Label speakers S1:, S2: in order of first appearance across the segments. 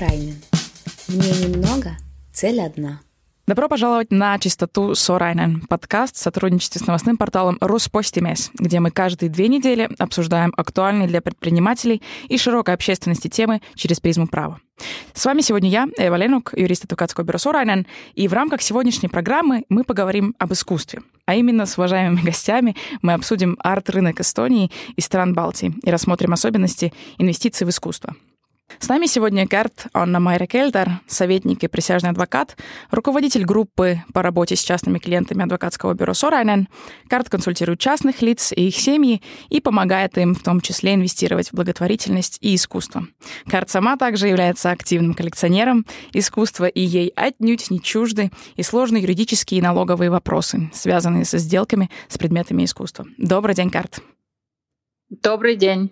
S1: Сорайнен. Мне немного, цель одна.
S2: Добро пожаловать на «Чистоту Сорайнен» — подкаст в сотрудничестве с новостным порталом «Руспостимес», где мы каждые две недели обсуждаем актуальные для предпринимателей и широкой общественности темы через призму права. С вами сегодня я, Эва Ленук, юрист адвокатского бюро Сорайнен, и в рамках сегодняшней программы мы поговорим об искусстве. А именно с уважаемыми гостями мы обсудим арт-рынок Эстонии и стран Балтии и рассмотрим особенности инвестиций в искусство. С нами сегодня Керт Анна Майра Кельтер, советник и присяжный адвокат, руководитель группы по работе с частными клиентами адвокатского бюро Сорайнен. Керт консультирует частных лиц и их семьи и помогает им в том числе инвестировать в благотворительность и искусство. Керт сама также является активным коллекционером искусства, и ей отнюдь не чужды и сложные юридические и налоговые вопросы, связанные со сделками с предметами искусства. Добрый день, Керт.
S3: Добрый день.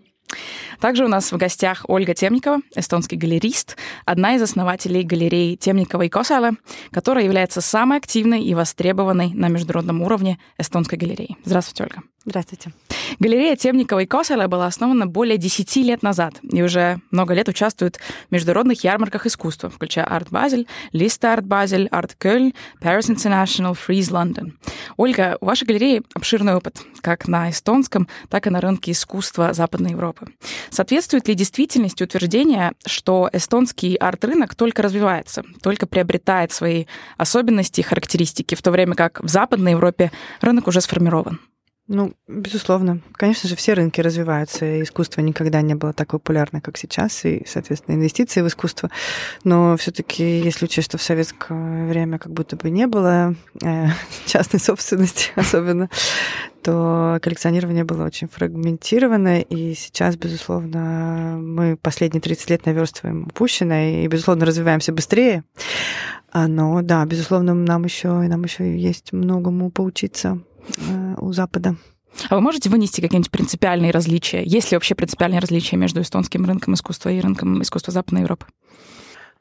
S2: Также у нас в гостях Ольга Темникова, эстонский галерист, одна из основателей галереи Темникова и Косала, которая является самой активной и востребованной на международном уровне эстонской галереей. Здравствуйте, Ольга.
S4: Здравствуйте.
S2: Галерея Темникова и Косела была основана более 10 лет назад и уже много лет участвует в международных ярмарках искусства, включая Арт Базель, Листа Арт Базель, Арт Кöln, Paris International, Freeze London. Ольга, у вашей галереи обширный опыт как на эстонском, так и на рынке искусства Западной Европы. Соответствует ли действительности утверждение, что эстонский арт-рынок только развивается, только приобретает свои особенности и характеристики, в то время как в Западной Европе рынок уже сформирован?
S4: Ну, безусловно. Конечно же, все рынки развиваются. Искусство никогда не было так популярно, как сейчас, и, соответственно, инвестиции в искусство. Но все таки если учесть, что в советское время как будто бы не было э, частной собственности особенно, то коллекционирование было очень фрагментировано, и сейчас, безусловно, мы последние 30 лет наверстываем упущенное, и, безусловно, развиваемся быстрее. А, но да, безусловно, нам еще, нам еще есть многому поучиться Э, у Запада.
S2: А вы можете вынести какие-нибудь принципиальные различия? Есть ли вообще принципиальные различия между эстонским рынком искусства и рынком искусства Западной Европы?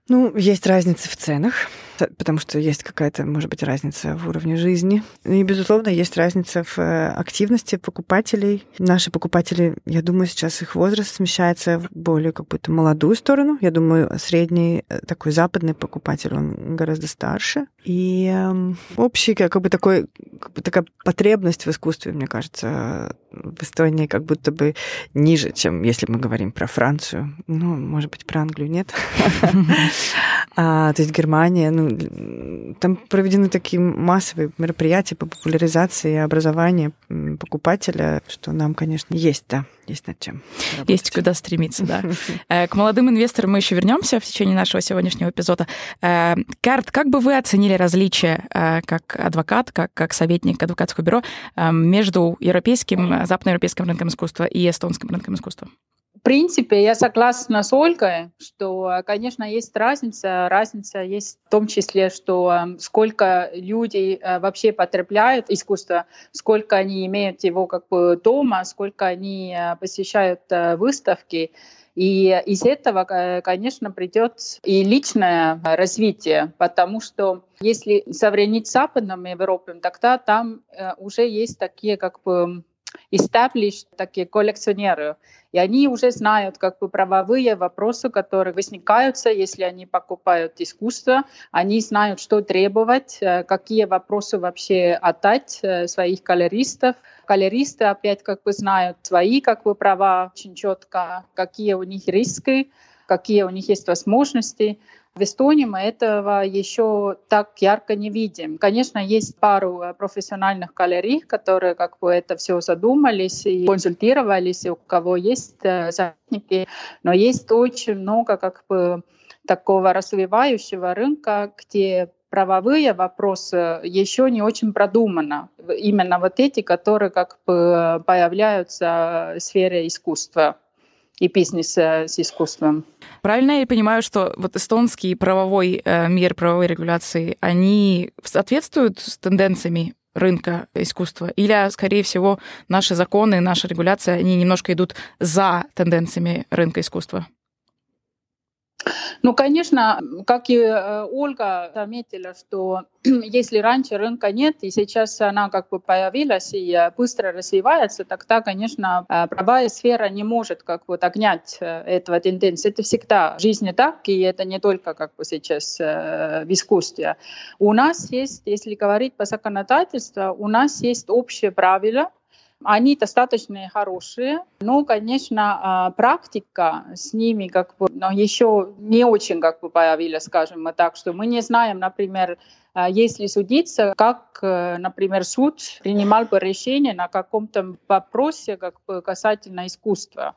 S4: Ну, есть разницы в ценах, потому что есть какая-то, может быть, разница в уровне жизни. И, безусловно, есть разница в э, активности покупателей. Наши покупатели, я думаю, сейчас их возраст смещается в более какую-то молодую сторону. Я думаю, средний э, такой западный покупатель, он гораздо старше. И э, общий, как бы такой, как бы такая потребность в искусстве, мне кажется, в Эстонии как будто бы ниже, чем если мы говорим про Францию. Ну, может быть, про Англию нет. А, то есть Германия, ну, там проведены такие массовые мероприятия по популяризации и образованию покупателя, что нам, конечно, есть, да, есть над чем.
S2: Работать. Есть куда стремиться, да. Э, к молодым инвесторам мы еще вернемся в течение нашего сегодняшнего эпизода. Э, Карт, как бы вы оценили различия э, как адвокат, как, как советник адвокатского бюро между европейским, западноевропейским рынком искусства и эстонским рынком искусства?
S3: В принципе, я согласна с Ольгой, что, конечно, есть разница. Разница есть в том числе, что эм, сколько людей э, вообще потребляют искусство, сколько они имеют его как бы дома, сколько они э, посещают э, выставки. И из этого, конечно, придет и личное развитие, потому что если сравнить с Западной Европой, тогда там уже есть такие как бы established такие коллекционеры. И они уже знают как бы правовые вопросы, которые возникают, если они покупают искусство. Они знают, что требовать, э, какие вопросы вообще отдать э, своих галеристов. Галеристы опять как бы знают свои как бы права очень четко, какие у них риски, какие у них есть возможности. В Эстонии мы этого еще так ярко не видим. Конечно, есть пару э, профессиональных галерей, которые как бы это все задумались и консультировались, у кого есть э, советники, но есть очень много как бы такого развивающего рынка, где правовые вопросы еще не очень продуманы. Именно вот эти, которые как бы появляются в сфере искусства и бизнеса с искусством.
S2: Правильно я понимаю, что вот эстонский правовой э, мир, правовой регуляции, они соответствуют с тенденциями рынка искусства? Или, скорее всего, наши законы, наша регуляция, они немножко идут за тенденциями рынка искусства?
S3: Ну, конечно, как и э, Ольга заметила, что если раньше рынка нет, и сейчас она как бы появилась и э, быстро развивается, тогда, конечно, э, правая сфера не может как бы догнать этого тенденции. Это всегда в жизни так, и это не только как бы сейчас в искусстве. У нас есть, если говорить по законодательству, у нас есть общие правила, они достаточно хорошие, но, конечно, а, практика с ними как бы но еще не очень как бы появилась, скажем мы так, что мы не знаем, например, а, если судиться, как, э, например, суд принимал бы решение на каком-то вопросе как бы касательно искусства.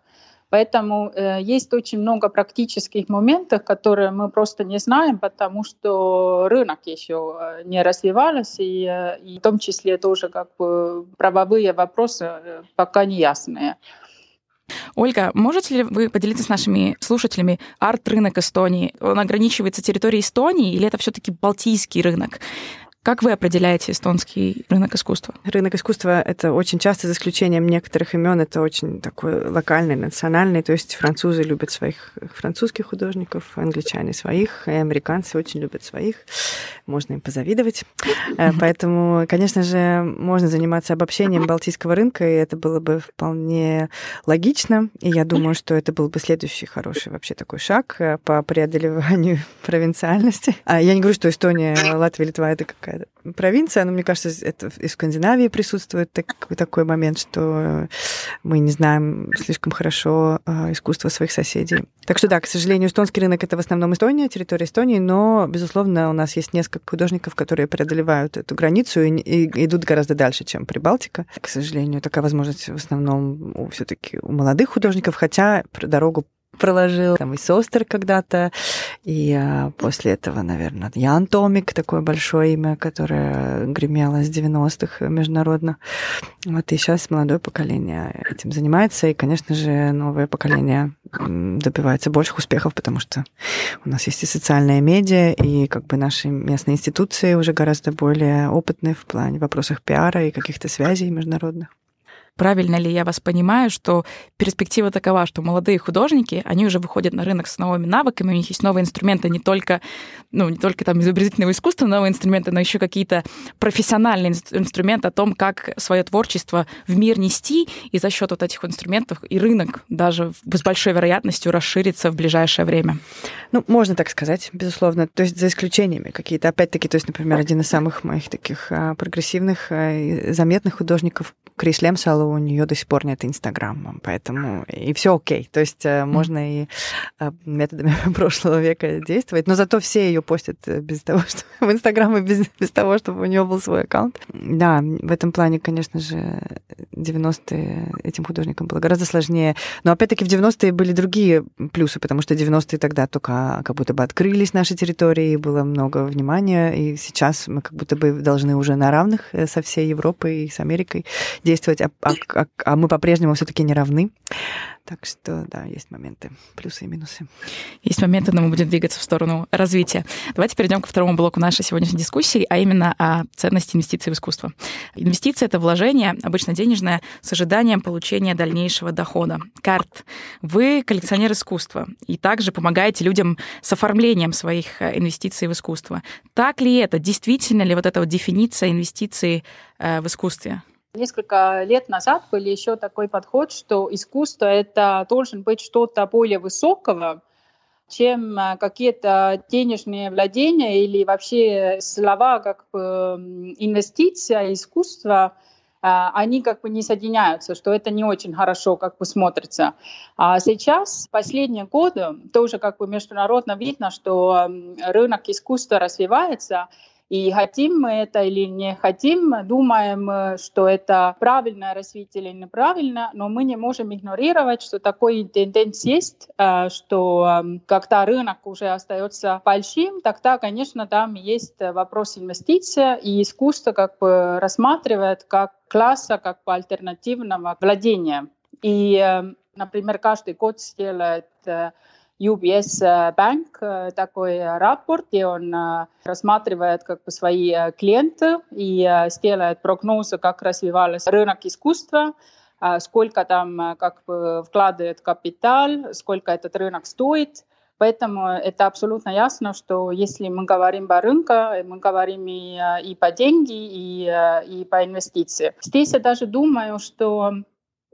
S3: Поэтому э, есть очень много практических моментов, которые мы просто не знаем, потому что рынок еще э, не развивался, и, э, и в том числе тоже как бы правовые вопросы э, пока не ясные.
S2: Ольга, можете ли вы поделиться с нашими слушателями арт-рынок Эстонии? Он ограничивается территорией Эстонии или это все-таки балтийский рынок? Как вы определяете эстонский рынок искусства?
S4: Рынок искусства — это очень часто, за исключением некоторых имен, это очень такой локальный, национальный. То есть французы любят своих французских художников, англичане своих, и американцы очень любят своих. Можно им позавидовать. Э, поэтому, конечно же, можно заниматься обобщением балтийского рынка, и это было бы вполне логично. И я думаю, что это был бы следующий хороший вообще такой шаг э, по преодолеванию провинциальности. А я не говорю, что Эстония, Латвия, Литва — это какая какая-то провинция, но мне кажется, это и в Скандинавии присутствует так, такой момент, что мы не знаем слишком хорошо а, искусство своих соседей. Так что да, к сожалению, эстонский рынок это в основном Эстония, территория Эстонии, но, безусловно, у нас есть несколько художников, которые преодолевают эту границу и, и идут гораздо дальше, чем Прибалтика. К сожалению, такая возможность в основном все-таки у молодых художников, хотя дорогу проложил. Там и Состер когда-то, и а, после этого, наверное, Ян Томик, такое большое имя, которое гремело с 90-х международно. Вот и сейчас молодое поколение этим занимается, и, конечно же, новое поколение добивается больших успехов, потому что у нас есть и социальная медиа, и как бы наши местные институции уже гораздо более опытные в плане вопросах пиара и каких-то связей международных.
S2: Правильно ли я вас понимаю, что перспектива такова, что молодые художники, они уже выходят на рынок с новыми навыками, у них есть новые инструменты, не только, ну, не только там изобразительного искусства новые инструменты, но еще какие-то профессиональные инструменты о том, как свое творчество в мир нести, и за счет вот этих инструментов и рынок даже с большой вероятностью расширится в ближайшее время.
S4: Ну, можно так сказать, безусловно. То есть за исключениями какие-то. Опять-таки, то есть, например, один из самых моих таких а, прогрессивных, а, заметных художников, Крис Лемсал, у нее до сих пор нет Инстаграма, поэтому и все окей. То есть mm. можно и э, методами прошлого века действовать, но зато все ее постят э, без того, что в Инстаграм и без, без того, чтобы у нее был свой аккаунт. Да, в этом плане, конечно же, 90-е этим художникам было гораздо сложнее. Но опять-таки в 90-е были другие плюсы, потому что 90-е тогда только как будто бы открылись наши территории, было много внимания, и сейчас мы как будто бы должны уже на равных со всей Европой и с Америкой действовать, а, а а, а мы по-прежнему все-таки не равны. Так что, да, есть моменты, плюсы и минусы.
S2: Есть моменты, но мы будем двигаться в сторону развития. Давайте перейдем ко второму блоку нашей сегодняшней дискуссии, а именно о ценности инвестиций в искусство. Инвестиция — это вложение, обычно денежное, с ожиданием получения дальнейшего дохода. Карт. Вы коллекционер искусства и также помогаете людям с оформлением своих э, инвестиций в искусство. Так ли это? Действительно ли вот эта вот дефиниция инвестиций э, в искусстве?
S3: Несколько лет назад был еще такой подход, что искусство это должен быть что-то более высокого, чем э, какие-то денежные владения или вообще слова как бы инвестиция, искусство, э, они как бы не соединяются, что это не очень хорошо как бы смотрится. А сейчас, последние годы, тоже как бы международно видно, что рынок искусства развивается, и хотим мы это или не хотим, думаем, что это правильное развитие или неправильно, но мы не можем игнорировать, что такой тенденция есть, э, что эм, когда рынок уже остается большим, тогда, конечно, там есть вопрос инвестиций, и искусство как бы рассматривает как класса, как бы альтернативного владения. И, эм, например, каждый год делает э, UBS Bank такой рапорт, где он рассматривает как бы свои клиенты и сделает прогнозы, как развивался рынок искусства, сколько там как бы вкладывает капитал, сколько этот рынок стоит, Поэтому это абсолютно ясно, что если мы говорим о рынке, мы говорим и, и по деньги, и, и по инвестиции. Здесь я даже думаю, что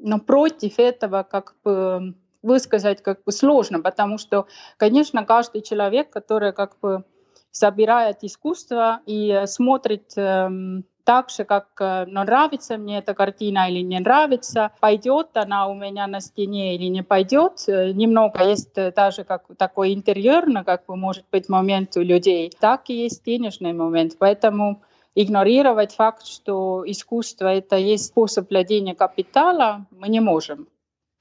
S3: ну, против этого как бы высказать как бы сложно, потому что, конечно, каждый человек, который как бы собирает искусство и смотрит эм, так же, как ну, нравится мне эта картина или не нравится, пойдет она у меня на стене или не пойдет. Э, немного есть даже как такой интерьерно, как бы может быть момент у людей, так и есть денежный момент. Поэтому игнорировать факт, что искусство это есть способ владения капитала, мы не можем.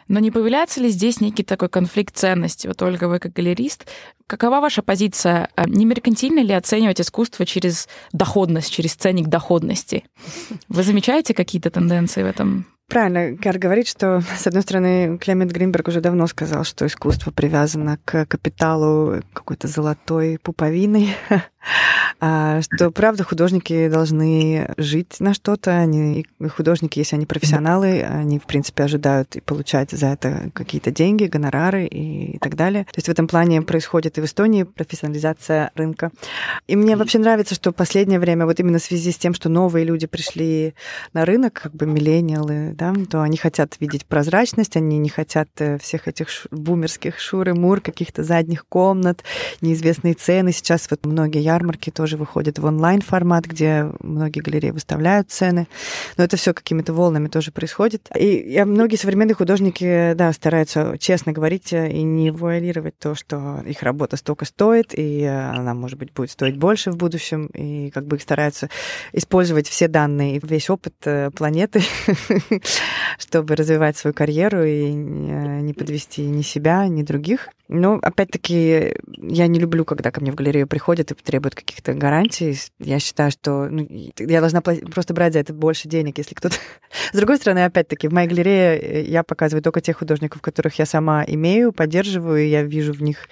S2: Но не появляется ли здесь некий такой конфликт ценностей? Вот, Ольга, вы как галерист, какова ваша позиция? А не меркантильно ли оценивать искусство через доходность, через ценник доходности? Вы замечаете какие-то тенденции в этом?
S4: Правильно, Кар говорит, что, с одной стороны, Клемент Гринберг уже давно сказал, что искусство привязано к капиталу какой-то золотой пуповиной, А, что, правда, художники должны жить на что-то. Они, художники, если они профессионалы, они, в принципе, ожидают и получать за это какие-то деньги, гонорары и так далее. То есть в этом плане происходит и в Эстонии профессионализация рынка. И мне вообще нравится, что в последнее время, вот именно в связи с тем, что новые люди пришли на рынок, как бы миллениалы, да, то они хотят видеть прозрачность, они не хотят э, всех этих бумерских шуры-мур, каких-то задних комнат, неизвестные цены. Сейчас вот многие ярмарки тоже выходят в онлайн-формат, где многие галереи выставляют цены. Но это все какими-то волнами тоже происходит. И многие современные художники, да, стараются честно говорить и не вуалировать то, что их работа столько стоит, и она, может быть, будет стоить больше в будущем, и как бы их стараются использовать все данные, весь опыт э, планеты, чтобы развивать свою карьеру и не подвести ни себя, ни других. Но, опять-таки, я не люблю, когда ко мне в галерею приходят и требуют каких-то гарантий. Я считаю, что ну, я должна просто брать за это больше денег, если кто-то... С другой стороны, опять-таки, в моей галерее э, я показываю только тех художников, которых я сама имею, поддерживаю, и я вижу в них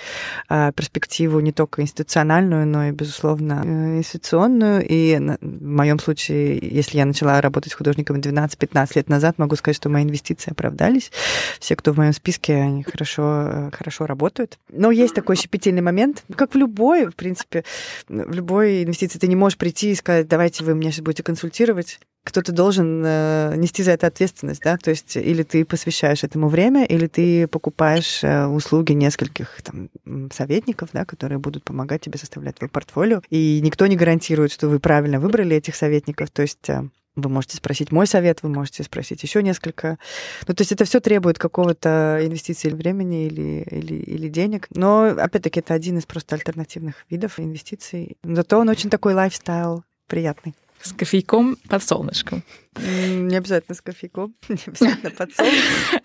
S4: а, перспективу не только институциональную, но и, безусловно, э, институционную. И в моем случае, если я начала работать с художниками 12-15 лет назад, могу сказать, что мои инвестиции оправдались. Все, кто в моем списке, они хорошо, э, хорошо работают. Но есть такой щепетильный момент, как в любой, в принципе, в любой инвестиции. Ты не можешь прийти и сказать, давайте вы меня сейчас будете консультировать. Кто-то должен э, нести за это ответственность, да, то есть или ты посвящаешь этому время, или ты покупаешь э, услуги нескольких там, советников, да, которые будут помогать тебе составлять твое портфолио, и никто не гарантирует, что вы правильно выбрали этих советников, то есть э, вы можете спросить мой совет, вы можете спросить еще несколько. Ну, то есть это все требует какого-то инвестиции времени или, или, или денег. Но, опять-таки, это один из просто альтернативных видов инвестиций. Зато он очень такой лайфстайл приятный.
S2: С кофейком под солнышком.
S4: Не обязательно с кофейком, не обязательно под солнышком.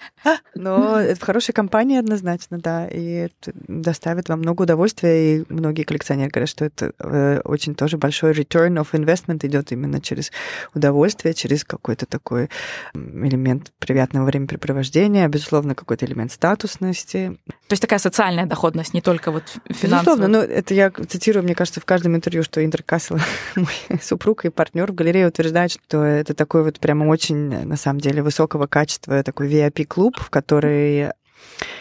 S4: Но это в хорошей компании однозначно, да, и это доставит вам много удовольствия, и многие коллекционеры говорят, что это э, очень тоже большой return of investment идет именно через удовольствие, через какой-то такой элемент приятного времяпрепровождения, безусловно, какой-то элемент статусности.
S2: То есть такая социальная доходность, не только вот финансовая.
S4: Безусловно, но это я цитирую, мне кажется, в каждом интервью, что Индер Кассел, мой супруг и партнер в галерее, утверждает, что это такой вот прямо очень, на самом деле, высокого качества такой VIP-клуб, в который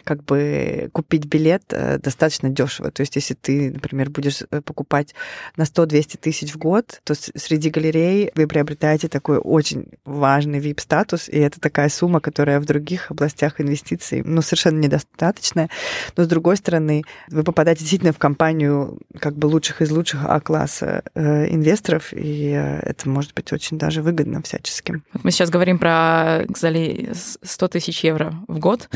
S4: как бы купить билет э, достаточно дешево. То есть, если ты, например, будешь э, покупать на 100-200 тысяч в год, то среди галерей вы приобретаете такой очень важный VIP-статус, и это такая сумма, которая в других областях инвестиций, ну, совершенно недостаточная. Но, с другой стороны, вы попадаете действительно в компанию как бы лучших из лучших А-класса э, инвесторов, и это может быть очень даже выгодно всячески.
S2: Мы сейчас говорим про 100 тысяч евро в год.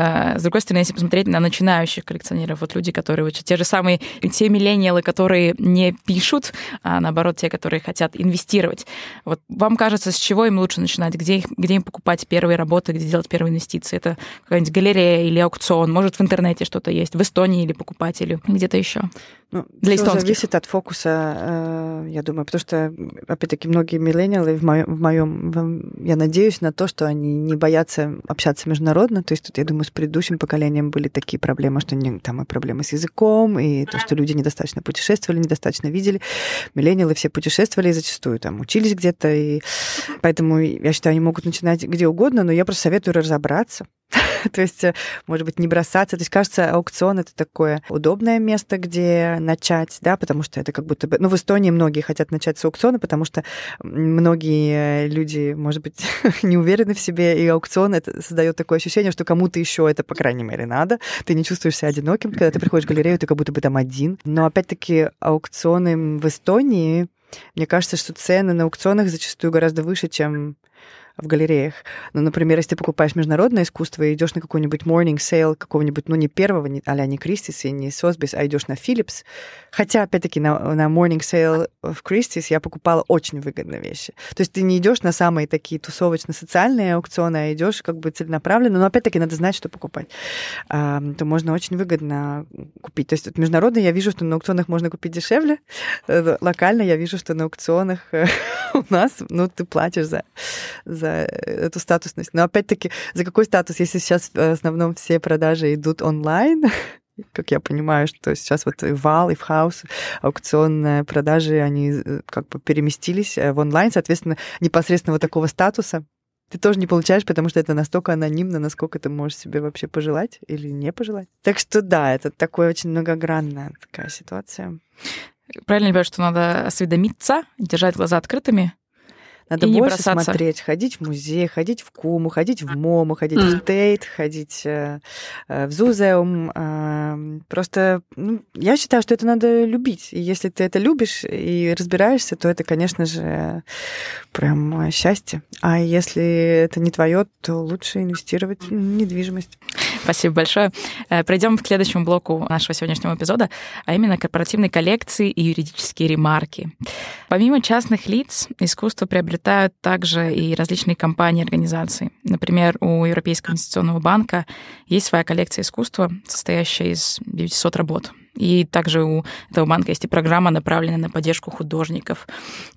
S2: Э, с другой стороны, если посмотреть на начинающих коллекционеров, вот люди, которые вот те же самые, те миллениалы, которые не пишут, а наоборот, те, которые хотят инвестировать. Вот вам кажется, с чего им лучше начинать? Где, их, где им покупать первые работы, где делать первые инвестиции? Это какая-нибудь галерея или аукцион? Может, в интернете что-то есть? В Эстонии или покупать, или где-то еще?
S4: Ну, Для эстонских. зависит от фокуса, э, я думаю, потому что, опять-таки, многие миллениалы в моем, в моем, я надеюсь на то, что они не боятся общаться международно. То есть тут, я думаю, с предыдущим поколением были такие проблемы, что не, там и проблемы с языком, и то, что люди недостаточно путешествовали, недостаточно видели. Миллениалы все путешествовали и зачастую там учились где-то, и поэтому я считаю, они могут начинать где угодно, но я просто советую разобраться То есть, э, может быть, не бросаться. То есть, кажется, аукцион — это такое удобное место, где начать, да, потому что это как будто бы... Ну, в Эстонии многие хотят начать с аукциона, потому что многие люди, может быть, не уверены в себе, и аукцион это создает такое ощущение, что кому-то еще это, по крайней мере, надо. Ты не чувствуешь себя одиноким, когда ты приходишь в галерею, ты как будто бы там один. Но опять-таки аукционы в Эстонии, мне кажется, что цены на аукционах зачастую гораздо выше, чем в галереях. Ну, например, если ты покупаешь международное искусство и идешь на какой-нибудь morning sale какого-нибудь, ну, не первого, не, а не Кристис и не Сосбис, а идешь на Philips. Хотя, опять-таки, на, на morning sale в Кристис я покупала очень выгодные вещи. То есть ты не идешь на самые такие тусовочно-социальные аукционы, а идешь как бы целенаправленно, но опять-таки надо знать, что покупать. А, то можно очень выгодно купить. То есть вот международно я вижу, что на аукционах можно купить дешевле. Э, локально я вижу, что на аукционах у нас, ну, ты платишь за, за эту статусность. Но опять-таки, за какой статус, если сейчас в основном все продажи идут онлайн, как я понимаю, что сейчас вот и Вал, и в Хаус аукционные продажи, они э, как бы переместились э, в онлайн, соответственно, непосредственно вот такого статуса ты тоже не получаешь, потому что это настолько анонимно, насколько ты можешь себе вообще пожелать или не пожелать. Так что да, это такая очень многогранная такая ситуация.
S2: Правильно понимаю, что надо осведомиться, держать глаза открытыми,
S4: надо и больше смотреть, ходить в музей, ходить в Куму, ходить в МОМу, ходить mm. в Тейт, ходить э, э, в Зузеум. Э, просто ну, я считаю, что это надо любить. И если ты это любишь и разбираешься, то это, конечно же, прям счастье. А если это не твое, то лучше инвестировать в недвижимость.
S2: Спасибо большое. Пройдем к следующему блоку нашего сегодняшнего эпизода, а именно корпоративные коллекции и юридические ремарки. Помимо частных лиц, искусство приобретают также и различные компании, организации. Например, у Европейского инвестиционного банка есть своя коллекция искусства, состоящая из 900 работ. И также у этого банка есть и программа, направленная на поддержку художников.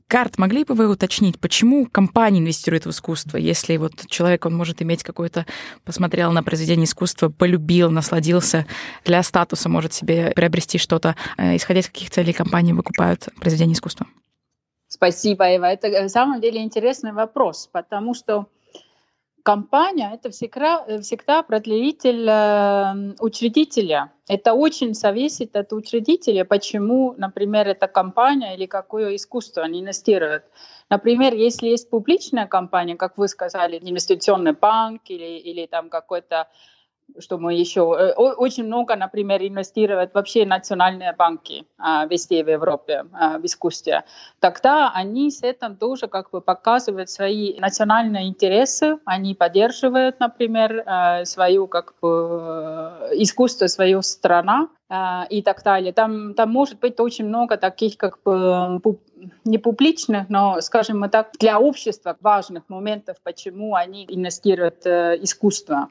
S2: Карт, могли бы вы уточнить, почему компания инвестирует в искусство, если вот человек, он может иметь какой-то, посмотрел на произведение искусства, полюбил, насладился, для статуса может себе приобрести что-то, э, исходя из каких целей компании выкупают произведение искусства?
S3: Спасибо, Эва. Это на самом деле интересный вопрос, потому что компания – это всегда, всегда продлитель э, учредителя. Это очень зависит от учредителя, почему, например, эта компания или какое искусство они инвестируют. Например, если есть публичная компания, как вы сказали, инвестиционный банк или, или там какой-то что мы еще э, очень много, например, инвестируют вообще национальные банки а, везде в Европе а, в искусстве, тогда они с этим тоже как бы показывают свои национальные интересы, они поддерживают, например, э, свою как бы искусство, свою страну а, и так далее. Там, там может быть очень много таких как бы не публичных, но, скажем так, для общества важных моментов, почему они инвестируют в э, искусство.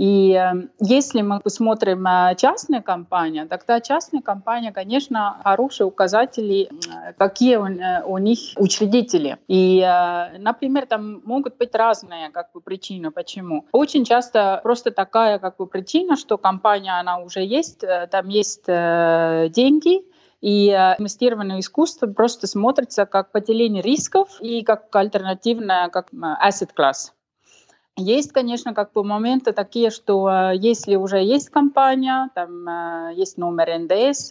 S3: И эм, если мы посмотрим э, частные компании, тогда частные компании, конечно, хорошие указатели, какие э, у них учредители. И, э, например, там могут быть разные как бы, причины, почему. Очень часто просто такая как бы, причина, что компания, она уже есть, там есть деньги, и инвестированное искусство просто смотрится как поделение рисков и как альтернативная как asset class. Есть, конечно, как бы моменты такие, что э, если уже есть компания, там э, есть номер НДС,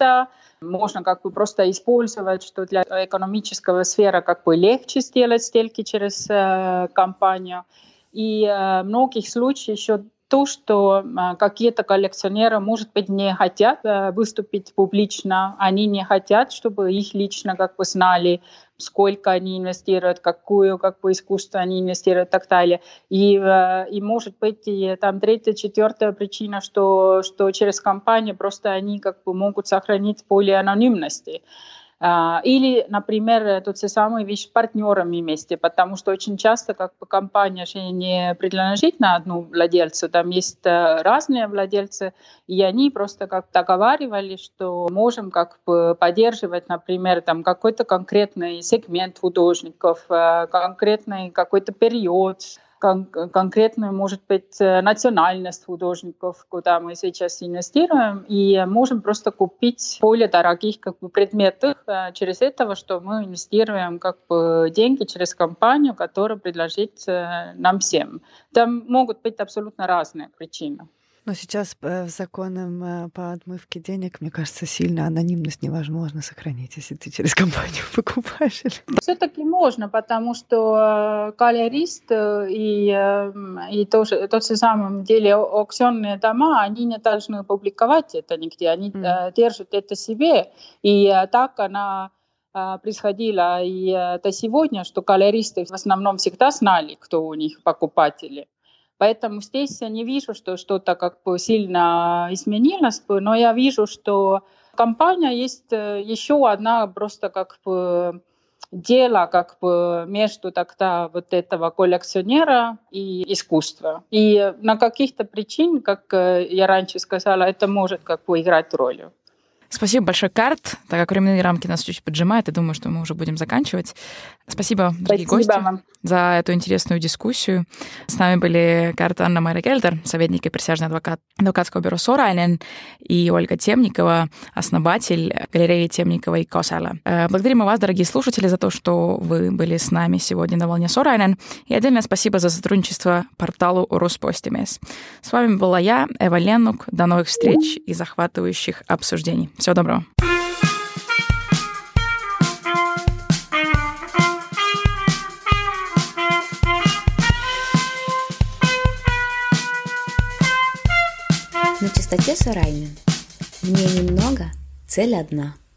S3: можно как бы просто использовать, что для экономического сферы как бы легче сделать сделки через э, компанию. И в многих случаях еще то, что какие-то коллекционеры, может быть, не хотят выступить публично, они не хотят, чтобы их лично как бы знали, сколько они инвестируют, какую как бы искусство они инвестируют и так далее. И, э, и может быть и там третья, четвертая причина, что, что через компанию просто они как бы могут сохранить более анонимности. А, или, например, тот же самый вещь с партнерами вместе, потому что очень часто как бы компания же не принадлежит на одну владельцу, там есть э, разные владельцы, и они просто как договаривали, что можем как бы поддерживать, например, там какой-то конкретный сегмент художников, э, конкретный какой-то период, кон- конкретную, может быть, национальность художников, куда мы сейчас инвестируем, и можем просто купить более дорогих как бы, предметов через этого, что мы инвестируем как бы, деньги через компанию, которая предложит нам всем. Там могут быть абсолютно разные причины.
S4: Но сейчас э, законом э, по отмывке денег, мне кажется, сильно анонимность невозможно сохранить, если ты через компанию покупаешь.
S3: Все-таки можно, потому что э, и, и тоже, тот же самом деле аукционные дома, они не должны публиковать это нигде, они mm. держат это себе. И так она происходила и до сегодня, что галеристы в основном всегда знали, кто у них покупатели. Поэтому здесь я не вижу, что что-то как бы сильно изменилось, но я вижу, что компания есть э, еще одна просто как бы дело как бы между тогда вот этого коллекционера и искусства. И на каких-то причин, как э, я раньше сказала, это может как бы играть роль.
S2: Спасибо большое, Карт. Так как временные рамки нас чуть-чуть поджимают, я думаю, что мы уже будем заканчивать. Спасибо, дорогие Спасибо гости, вам. за эту интересную дискуссию. С нами были Карт Анна Майра Кельдер, советник и присяжный адвокат адвокатского бюро Сорайнен, и Ольга Темникова, основатель галереи Темникова и Косала. Э, благодарим вас, дорогие слушатели, за то, что вы были с нами сегодня на волне Сорайнен. И отдельное спасибо за сотрудничество порталу Роспостимес. С вами была я, Эва Ленук. До новых встреч и захватывающих обсуждений. Всего доброго.
S1: На чистоте Сарайнин. Мне немного, цель одна –